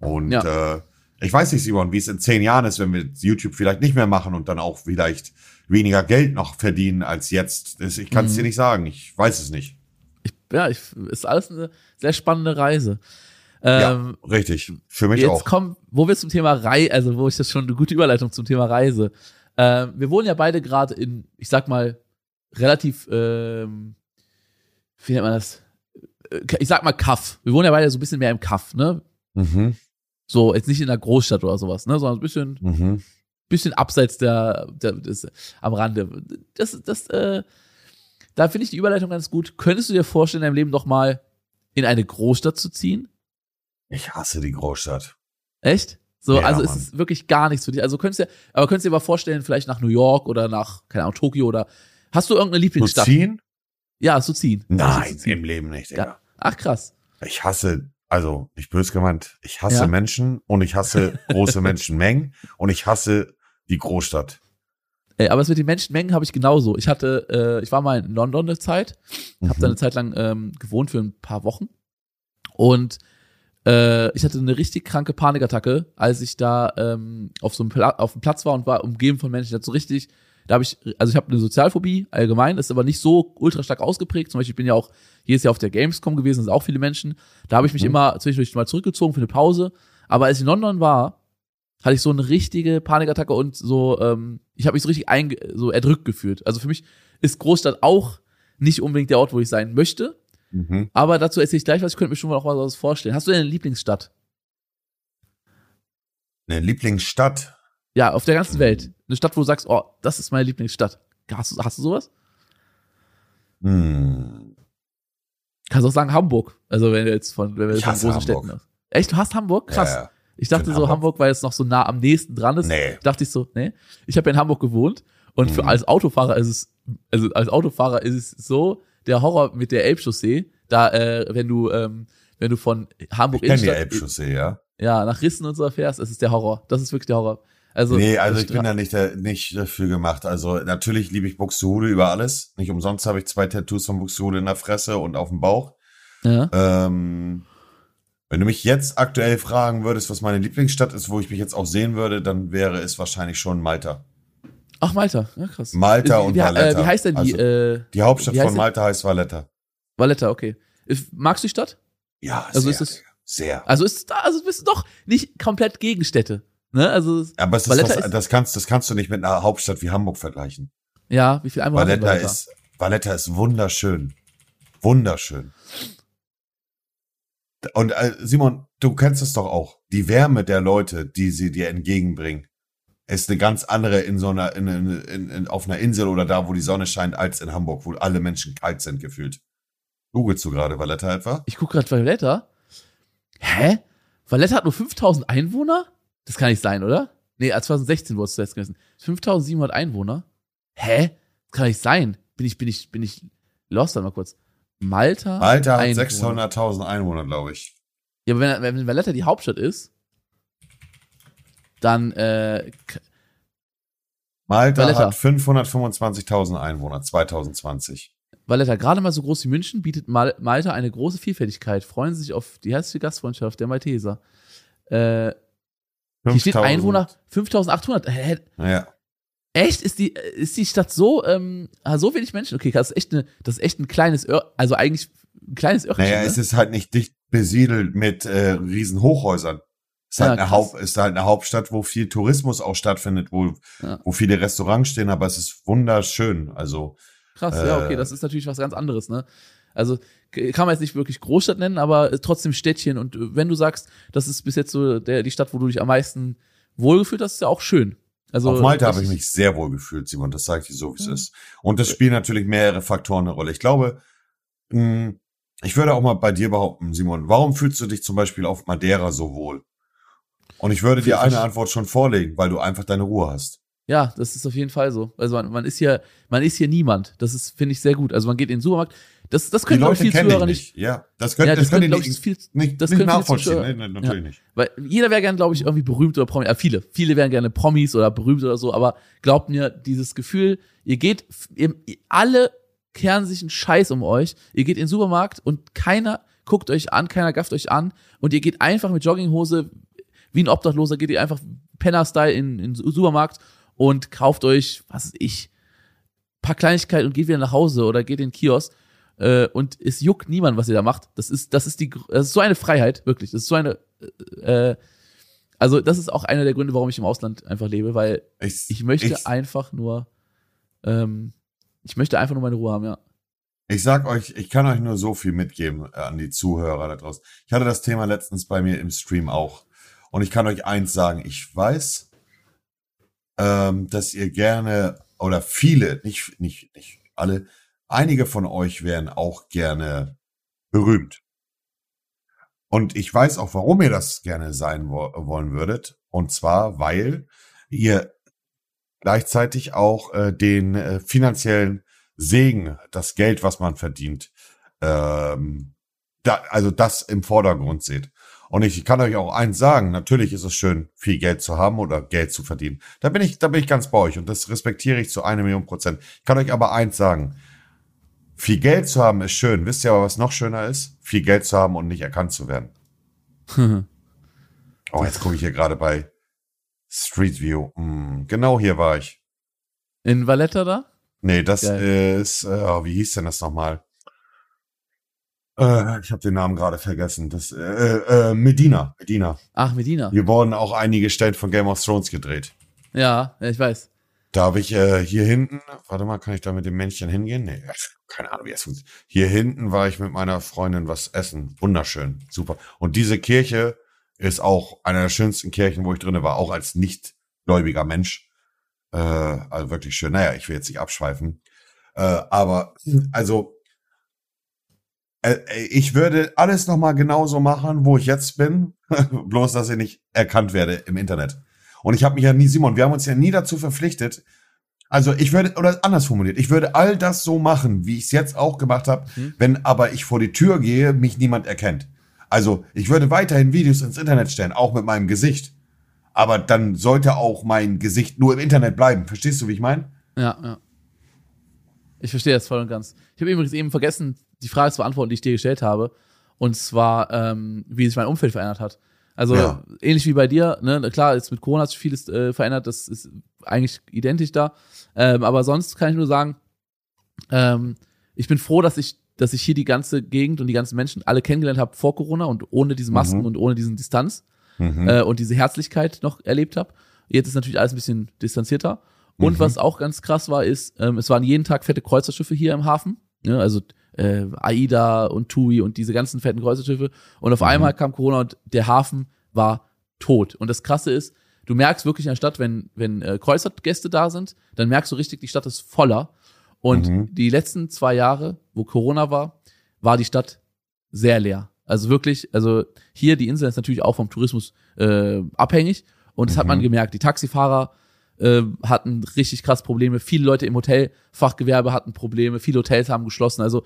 Und ja. äh, ich weiß nicht, Simon, wie es in zehn Jahren ist, wenn wir YouTube vielleicht nicht mehr machen und dann auch vielleicht weniger Geld noch verdienen als jetzt. Ich kann es mhm. dir nicht sagen. Ich weiß es nicht. Ich, ja, ich, ist alles eine sehr spannende Reise. Ähm, ja, richtig. Für mich jetzt auch. Kommen, wo wir zum Thema Reise, also wo ich das schon eine gute Überleitung zum Thema Reise. Äh, wir wohnen ja beide gerade in, ich sag mal, relativ, ähm, wie nennt man das? Äh, Ich sag mal Kaff. Wir wohnen ja beide so ein bisschen mehr im Kaff, ne? Mhm. So, jetzt nicht in der Großstadt oder sowas, ne? Sondern ein bisschen, Mhm. bisschen abseits der, der des, am Rande. Das, das, äh, da finde ich die Überleitung ganz gut. Könntest du dir vorstellen, in deinem Leben noch mal in eine Großstadt zu ziehen? Ich hasse die Großstadt. Echt? So, Ja, also Mann. ist es wirklich gar nichts für dich. Also könntest du, aber könntest du dir mal vorstellen, vielleicht nach New York oder nach, keine Ahnung, Tokio oder hast du irgendeine Zu Lieblingsstadt? ziehen? Ja, zu ziehen. Nein, zu ziehen. im Leben nicht, Digga. Ja. Ach krass. Ich hasse, also nicht böse gemeint, ich hasse Ja. Menschen und ich hasse große Menschenmengen und ich hasse die Großstadt. Ey, aber das mit den Menschenmengen habe ich genauso. Ich hatte, äh, ich war mal in London eine Zeit, habe da Mhm. eine Zeit lang ähm, gewohnt für ein paar Wochen und äh, ich hatte eine richtig kranke Panikattacke, als ich da ähm, auf so einem Pla auf dem Platz war und war umgeben von Menschen. Hatte so richtig, da habe ich, also ich habe eine Sozialphobie allgemein, ist aber nicht so ultra stark ausgeprägt. Zum Beispiel ich bin ja auch jedes Jahr auf der Gamescom gewesen, sind auch viele Menschen. Da habe ich mich Mhm. immer zwischendurch mal zurückgezogen für eine Pause. Aber als ich in London war, hatte ich so eine richtige Panikattacke und so, ähm, ich habe mich so richtig einge so erdrückt gefühlt. Also für mich ist Großstadt auch nicht unbedingt der Ort, wo ich sein möchte. Mhm. Aber dazu erzähle ich gleich was. Ich könnte mir schon mal noch was vorstellen. Hast du denn eine Lieblingsstadt? Eine Lieblingsstadt. Ja, auf der ganzen Mhm. Welt. Eine Stadt, wo du sagst, oh, das ist meine Lieblingsstadt. Hast du, hast du sowas? Hm. Kannst auch sagen Hamburg. Also wenn wir jetzt von, wenn wir Ich jetzt von großen Hamburg. Städten aus. Echt, du hast Hamburg? Krass. Ja, ja. Ich dachte find so Hamburg- Hamburg, weil es noch so nah am nächsten dran ist. Nee. Dachte ich so, nee. Ich habe ja in Hamburg gewohnt und für Mhm. als Autofahrer ist es, also als Autofahrer ist es so, der Horror mit der Elbchaussee, da, äh, wenn du, ähm, wenn du von Hamburg Ich kenne die Innenstadt- Elbchaussee, ja. ja, nach Rissen und so fährst, es ist der Horror. Das ist wirklich der Horror. Also, nee, also das ich bin da nicht, der, nicht dafür gemacht. Also natürlich liebe ich Buxtehude über alles. Nicht umsonst habe ich zwei Tattoos von Buxtehude in der Fresse und auf dem Bauch. ja. Ähm, wenn du mich jetzt aktuell fragen würdest, was meine Lieblingsstadt ist, wo ich mich jetzt auch sehen würde, dann wäre es wahrscheinlich schon Malta. Ach, Malta. Ja, krass. Malta und wie, Valletta. Äh, wie heißt denn die, Also, äh, Die Hauptstadt von? Malta heißt Valletta. Valletta, okay. Magst du die Stadt? Ja, Also sehr, ist es- sehr. Also ist also bist du doch nicht komplett Gegenstädte. Ne? Also, Aber es ist, Valletta was, ist- das kannst, das kannst du nicht mit einer Hauptstadt wie Hamburg vergleichen. ja, wie viel Einwohner denn Valletta ist, Valletta ist wunderschön. Wunderschön. Und äh, Simon, du kennst es doch auch. Die Wärme der Leute, die sie dir entgegenbringen, ist eine ganz andere in so einer, in, in, in, auf einer Insel oder da, wo die Sonne scheint, als in Hamburg, wo alle Menschen kalt sind gefühlt. Googlest du gerade Valletta etwa? Ich gucke gerade Valletta. Hä? Valletta hat nur 5000 Einwohner? Das kann nicht sein, oder? Nee, als 2016 wurde es zuletzt gewesen. 5700 Einwohner? Hä? Das kann nicht sein. Bin ich, bin ich, bin ich lost dann mal kurz. Malta? Malta hat Einwohner. 600.000 Einwohner, glaube ich. Ja, aber wenn, wenn Valletta die Hauptstadt ist, dann, äh, Malta Valletta. hat 525.000 Einwohner 2020. Valletta, gerade mal so groß wie München, bietet Mal Malta eine große Vielfältigkeit. Freuen Sie sich auf die herzliche Gastfreundschaft der Malteser. Äh, hier steht 5000. Einwohner 5800. Hä? Ja. Echt? Ist die, ist die Stadt so, ähm, so wenig Menschen? Okay, das ist echt, eine, das ist echt ein kleines, Ör also eigentlich ein kleines Örtchen. Naja, ne? es ist halt nicht dicht besiedelt mit äh, riesen Hochhäusern. Es ist, Ja, halt eine. Haupt, ist halt eine Hauptstadt, wo viel Tourismus auch stattfindet, wo, Ja. wo viele Restaurants stehen, aber es ist wunderschön. Also, Krass, ja, Äh, okay, das ist natürlich was ganz anderes, ne? Also kann man jetzt nicht wirklich Großstadt nennen, aber trotzdem Städtchen. Und äh, wenn du sagst, das ist bis jetzt so der, die Stadt, wo du dich am meisten wohlgefühlt hast, ist ja auch schön. Also auf Malta habe ich mich sehr wohl gefühlt, Simon. Das sage ich dir so, wie es Ja. ist. Und das spielen natürlich mehrere Faktoren eine Rolle. Ich glaube, mh, ich würde auch mal bei dir behaupten, Simon, warum fühlst du dich zum Beispiel auf Madeira so wohl? Und ich würde dir eine Antwort schon vorlegen, weil du einfach deine Ruhe hast. Ja, das ist auf jeden Fall so. Also man, man ist hier, man ist hier niemand. Das ist, finde ich, sehr gut. Also man geht in den Supermarkt. Das, das können, viele Zuhörer nicht. Ja, das können, Ja, das können die glaub ich, nicht, viel, nicht, das nicht können nachvollziehen. Zuschauer- Nee, natürlich nicht. Weil jeder wäre gern, glaube ich, irgendwie berühmt oder Promi. Äh, viele. Viele wären gerne Promis oder berühmt oder so. Aber glaubt mir, dieses Gefühl, ihr geht, ihr, alle kehren sich einen Scheiß um euch. Ihr geht in den Supermarkt und keiner guckt euch an, keiner gafft euch an. Und ihr geht einfach mit Jogginghose, wie ein Obdachloser, geht ihr einfach Penner-Style in, in den Supermarkt und kauft euch, was weiß ich, paar Kleinigkeiten und geht wieder nach Hause oder geht in den Kiosk. Äh, und es juckt niemand, was ihr da macht. Das ist, das ist die, das ist so eine Freiheit, wirklich. Das ist so eine, äh, Also das ist auch einer der Gründe, warum ich im Ausland einfach lebe, weil Ich, ich möchte ich, einfach nur, ähm, ich möchte einfach nur meine Ruhe haben, ja. ich sag euch, ich kann euch nur so viel mitgeben äh, an die Zuhörer da draußen. Ich hatte das Thema letztens bei mir im Stream auch. Und ich kann euch eins sagen, ich weiß, ähm, dass ihr gerne, oder viele, nicht, nicht, nicht alle, einige von euch wären auch gerne berühmt. Und ich weiß auch, warum ihr das gerne sein wo wollen würdet. Und zwar, weil ihr gleichzeitig auch äh, den äh, finanziellen Segen, das Geld, was man verdient, ähm, da, also das im Vordergrund seht. Und ich kann euch auch eins sagen, natürlich ist es schön, viel Geld zu haben oder Geld zu verdienen. Da bin ich, da bin ich ganz bei euch und das respektiere ich zu einer Million Prozent. Ich kann euch aber eins sagen. Viel Geld zu haben ist schön. Wisst ihr aber, was noch schöner ist? Viel Geld zu haben und nicht erkannt zu werden. Oh, jetzt gucke ich hier gerade bei Street View. Hm, genau hier war ich. In Valletta da? Nee, das Geil. ist, äh, oh, wie hieß denn das nochmal? Äh, ich habe den Namen gerade vergessen. Das, äh, äh, Medina, Medina. Ach, Medina. Hier wurden auch einige Stellen von Game of Thrones gedreht. Ja, ich weiß. Da habe ich äh, hier hinten, warte mal, kann ich da mit dem Männchen hingehen? Nee, keine Ahnung, wie es funktioniert. Hier hinten war ich mit meiner Freundin was essen. Wunderschön, super. Und diese Kirche ist auch einer der schönsten Kirchen, wo ich drinne war, auch als nicht gläubiger Mensch. Äh, also wirklich schön. Naja, ich will jetzt nicht abschweifen. Äh, aber also äh, äh, ich würde alles nochmal genauso machen, wo ich jetzt bin, bloß dass ich nicht erkannt werde im Internet. Und ich habe mich ja nie, Simon, wir haben uns ja nie dazu verpflichtet. Also ich würde, oder anders formuliert, ich würde all das so machen, wie ich es jetzt auch gemacht habe, Mhm. wenn aber ich vor die Tür gehe, mich niemand erkennt. Also ich würde weiterhin Videos ins Internet stellen, auch mit meinem Gesicht. Aber dann sollte auch mein Gesicht nur im Internet bleiben. Verstehst du, wie ich meine? Ja, ja. Ich verstehe das voll und ganz. Ich habe übrigens eben vergessen, die Frage zu beantworten, die ich dir gestellt habe. Und zwar, ähm, wie sich mein Umfeld verändert hat. Also Ja. ähnlich wie bei dir, ne? Klar, jetzt mit Corona hat sich vieles äh, verändert, das ist eigentlich identisch da. Ähm, aber sonst kann ich nur sagen, ähm, ich bin froh, dass ich, dass ich hier die ganze Gegend und die ganzen Menschen alle kennengelernt habe vor Corona und ohne diese Masken Mhm. und ohne diesen Distanz Mhm. äh, und diese Herzlichkeit noch erlebt habe. Jetzt ist natürlich alles ein bisschen distanzierter. Und Mhm. was auch ganz krass war, ist, ähm, es waren jeden Tag fette Kreuzerschiffe hier im Hafen. Ne? Also äh, AIDA und TUI und diese ganzen fetten Kreuzerschiffe. Und auf Mhm. einmal kam Corona und der Hafen war tot. Und das Krasse ist, du merkst wirklich in der Stadt, wenn, wenn äh, Kreuzergäste da sind, dann merkst du richtig, die Stadt ist voller. Und Mhm. die letzten zwei Jahre, wo Corona war, war die Stadt sehr leer. Also wirklich, also hier die Insel ist natürlich auch vom Tourismus äh, abhängig und das hat man Mhm. gemerkt. Die Taxifahrer äh, hatten richtig krass Probleme. Viele Leute im Hotelfachgewerbe hatten Probleme. Viele Hotels haben geschlossen. Also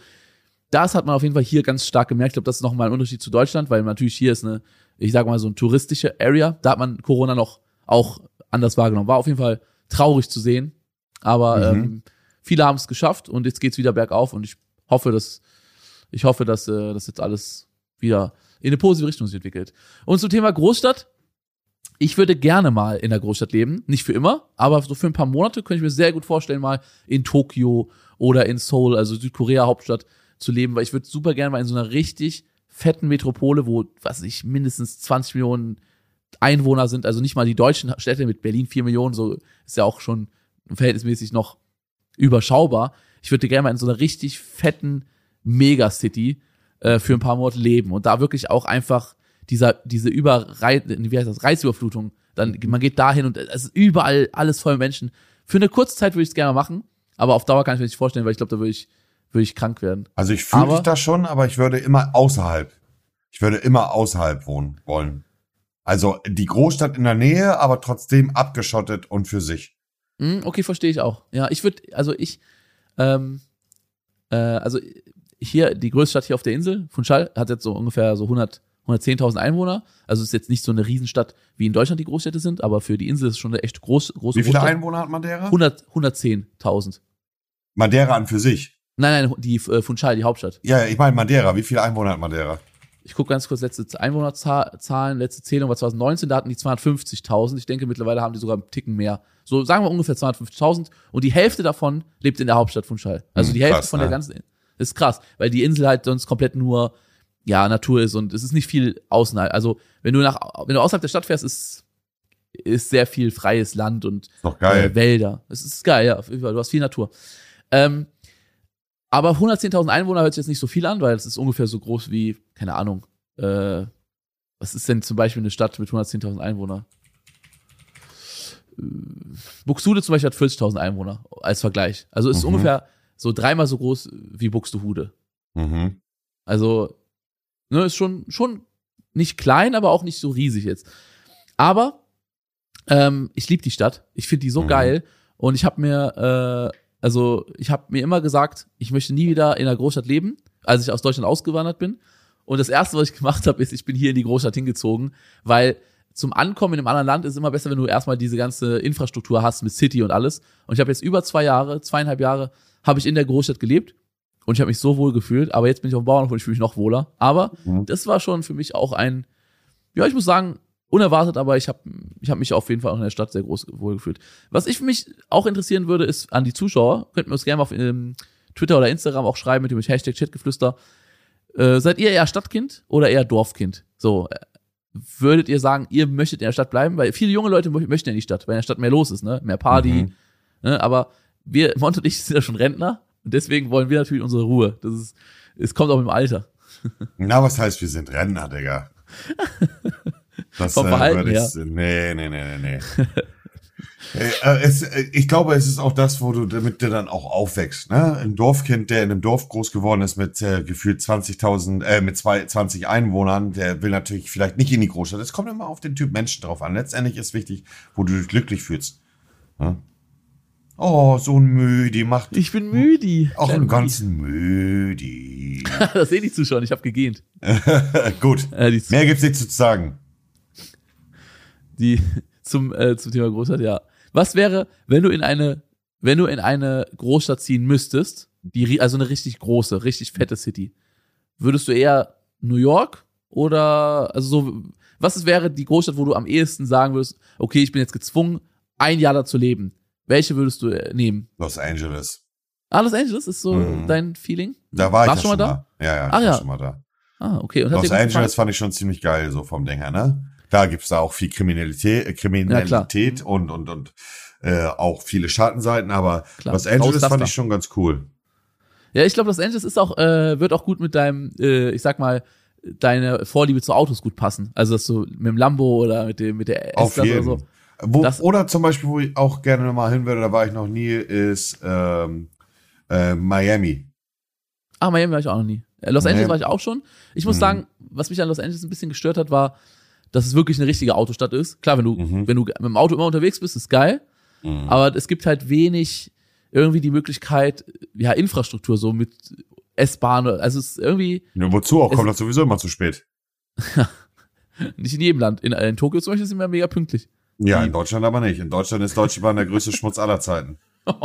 das hat man auf jeden Fall hier ganz stark gemerkt. Ich glaube, das ist nochmal ein Unterschied zu Deutschland, weil natürlich hier ist eine, ich sage mal so eine touristische Area. Da hat man Corona noch auch anders wahrgenommen. War auf jeden Fall traurig zu sehen. Aber Mhm. ähm, viele haben es geschafft und jetzt geht's wieder bergauf und ich hoffe, dass ich hoffe, dass äh, das jetzt alles wieder in eine positive Richtung sich entwickelt. Und zum Thema Großstadt. Ich würde gerne mal in der Großstadt leben. Nicht für immer, aber so für ein paar Monate könnte ich mir sehr gut vorstellen, mal in Tokio oder in Seoul, also Südkorea Hauptstadt, zu leben, weil ich würde super gerne mal in so einer richtig fetten Metropole, wo, was ich, mindestens 20 Millionen Einwohner sind, also nicht mal die deutschen Städte mit Berlin 4 Millionen, so ist ja auch schon verhältnismäßig noch überschaubar. Ich würde gerne mal in so einer richtig fetten Megacity äh, für ein paar Monate leben und da wirklich auch einfach dieser, diese Überrei wie heißt das, Reizüberflutung, dann, man geht dahin und es ist überall alles voll Menschen. Für eine kurze Zeit würde ich es gerne machen, aber auf Dauer kann ich mir nicht vorstellen, weil ich glaube, da würde ich, würde ich krank werden. Also ich fühle dich da schon, aber ich würde immer außerhalb. Ich würde immer außerhalb wohnen wollen. Also die Großstadt in der Nähe, aber trotzdem abgeschottet und für sich. Hm, okay, verstehe ich auch. Ja, ich würde, also ich, ähm, äh, also hier, die größte Stadt hier auf der Insel, Funchal, hat jetzt so ungefähr so 100, 110.000 Einwohner. Also ist jetzt nicht so eine Riesenstadt, wie in Deutschland die Großstädte sind, aber für die Insel ist es schon eine echt groß, große Wie viele Großstadt. Einwohner hat Madeira? 100, 110.000. Madeira an für sich. Nein, nein, die äh, Funchal, die Hauptstadt. Ja, ich meine Madeira. Wie viele Einwohner hat Madeira? Ich gucke ganz kurz letzte Einwohnerzahlen, letzte Zählung war 2019, da hatten die 250.000. Ich denke, mittlerweile haben die sogar einen Ticken mehr. So sagen wir ungefähr 250.000 und die Hälfte davon lebt in der Hauptstadt Funchal. Also Hm, die Hälfte krass, von der ne? ganzen, das ist krass, weil die Insel halt sonst komplett nur ja, Natur ist und es ist nicht viel außen. Also, wenn du nach, wenn du außerhalb der Stadt fährst, ist, ist sehr viel freies Land und Doch geil. Äh, Wälder. Es ist geil, ja. Du hast viel Natur. Ähm, aber 110.000 Einwohner hört sich jetzt nicht so viel an, weil es ist ungefähr so groß wie, keine Ahnung, äh, was ist denn zum Beispiel eine Stadt mit 110.000 Einwohnern? Äh, Buxtehude zum Beispiel hat 40.000 Einwohner als Vergleich. Also ist Mhm. ungefähr so dreimal so groß wie Buxtehude. Mhm. Also, ne, ist schon, schon nicht klein, aber auch nicht so riesig jetzt. Aber ähm, ich liebe die Stadt. Ich finde die so Mhm. geil. Und ich habe mir, äh, also ich habe mir immer gesagt, ich möchte nie wieder in einer Großstadt leben, als ich aus Deutschland ausgewandert bin. Und das erste, was ich gemacht habe, ist, ich bin hier in die Großstadt hingezogen, weil zum Ankommen in einem anderen Land ist immer besser, wenn du erstmal diese ganze Infrastruktur hast mit City und alles. Und ich habe jetzt über zwei Jahre, zweieinhalb Jahre, habe ich in der Großstadt gelebt und ich habe mich so wohl gefühlt. Aber jetzt bin ich auf dem Bauernhof und ich fühle mich noch wohler. Aber Mhm. das war schon für mich auch ein, ja, ich muss sagen, unerwartet, aber ich habe ich hab mich auf jeden Fall auch in der Stadt sehr groß wohl gefühlt. Was ich für mich auch interessieren würde, ist an die Zuschauer, könnt mir uns gerne auf ähm, Twitter oder Instagram auch schreiben mit dem Hashtag Chatgeflüster. Äh, seid ihr eher Stadtkind oder eher Dorfkind? So, äh, würdet ihr sagen, ihr möchtet in der Stadt bleiben? Weil viele junge Leute mö- möchten ja in die Stadt, weil in der Stadt mehr los ist, ne? Mehr Party. Mhm. Ne? Aber wir, Mont und ich sind ja schon Rentner und deswegen wollen wir natürlich unsere Ruhe. Das ist, es kommt auch dem Alter. Na, was heißt, wir sind Rentner, Digga? Das, Vom Verhalten würde ich, Nee, nee, nee, nee, nee. Äh, äh, es, äh, ich glaube, es ist auch das, wo du damit du dann auch aufwächst. Ne? Ein Dorfkind, der in einem Dorf groß geworden ist mit äh, gefühlt 20.000, äh, mit zwei, 20 Einwohnern, der will natürlich vielleicht nicht in die Großstadt. Es kommt immer auf den Typ Menschen drauf an. Letztendlich ist wichtig, wo du dich glücklich fühlst. Ne? Oh, so ein Müdi macht Ich bin müde. auch einen ganzen Müdi. Das sehen die Zuschauer, ich habe gegähnt. Gut, Äh, mehr gibt's nicht zu sagen. die zum, äh, zum Thema Großstadt, ja. Was wäre, wenn du in eine, wenn du in eine Großstadt ziehen müsstest, die, also eine richtig große, richtig fette City, würdest du eher New York oder, also so, was es wäre die Großstadt, wo du am ehesten sagen würdest, okay, ich bin jetzt gezwungen, ein Jahr da zu leben. Welche würdest du äh, nehmen? Los Angeles. Ah, Los Angeles ist so Mhm. dein Feeling? Da war ich ja schon mal schon mal. Ja, ja, ich Ah, war ja. schon mal da. Ah, okay. Und Los Angeles fand ich schon ziemlich geil, so vom Ding her, ne? Da gibt's da auch viel Kriminalität, äh, Kriminalität und, und, und äh, auch viele Schattenseiten, aber Klar. Los Angeles fand ich schon ganz cool. Ja, ich glaube, Los Angeles ist auch, äh, wird auch gut mit deinem, äh, ich sag mal, deine Vorliebe zu Autos gut passen. Also dass du mit dem Lambo oder mit dem mit der Auf S-Klasse jeden oder so. Wo, Das- oder zum Beispiel, wo ich auch gerne mal hin würde, da war ich noch nie, ist ähm, äh, Miami. Ah, Miami war ich auch noch nie. Äh, Los. Angeles war ich auch schon. Ich muss Mhm. sagen, was mich an Los Angeles ein bisschen gestört hat, war, dass es wirklich eine richtige Autostadt ist. Klar, wenn du, Mhm. wenn du mit dem Auto immer unterwegs bist, ist geil. Mhm. Aber es gibt halt wenig irgendwie die Möglichkeit, ja, Infrastruktur so mit S-Bahn. Also es ist irgendwie Ja, wozu auch? Kommt das sowieso immer zu spät. nicht in jedem Land. In, in Tokio zum Beispiel sind wir mega pünktlich. Ja, in Deutschland aber nicht. In Deutschland ist Deutsche Bahn der größte Schmutz aller Zeiten.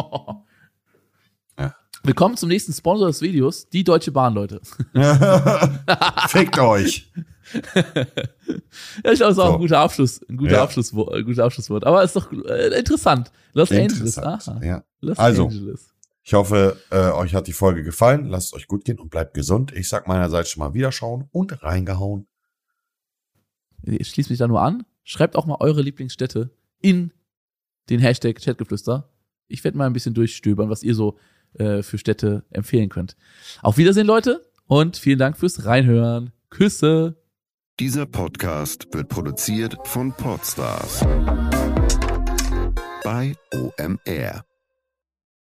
Ja. Willkommen zum nächsten Sponsor des Videos, die Deutsche Bahn, Leute. Fickt euch. Ja, ich glaube, es ist auch So. ein guter Abschluss, ein guter Ja. Abschlusswort, ein guter Abschlusswort. Aber ist doch äh, interessant. Los Angeles, aha. Ja. Los Also. Angeles. Ich hoffe, äh, euch hat die Folge gefallen. Lasst es euch gut gehen und bleibt gesund. Ich sag meinerseits schon mal Wiederschauen und reingehauen. Ich schließe mich da nur an. Schreibt auch mal eure Lieblingsstädte in den Hashtag Chatgeflüster. Ich werde mal ein bisschen durchstöbern, was ihr so äh, für Städte empfehlen könnt. Auf Wiedersehen, Leute, und vielen Dank fürs Reinhören. Küsse. Dieser Podcast wird produziert von Podstars bei OMR.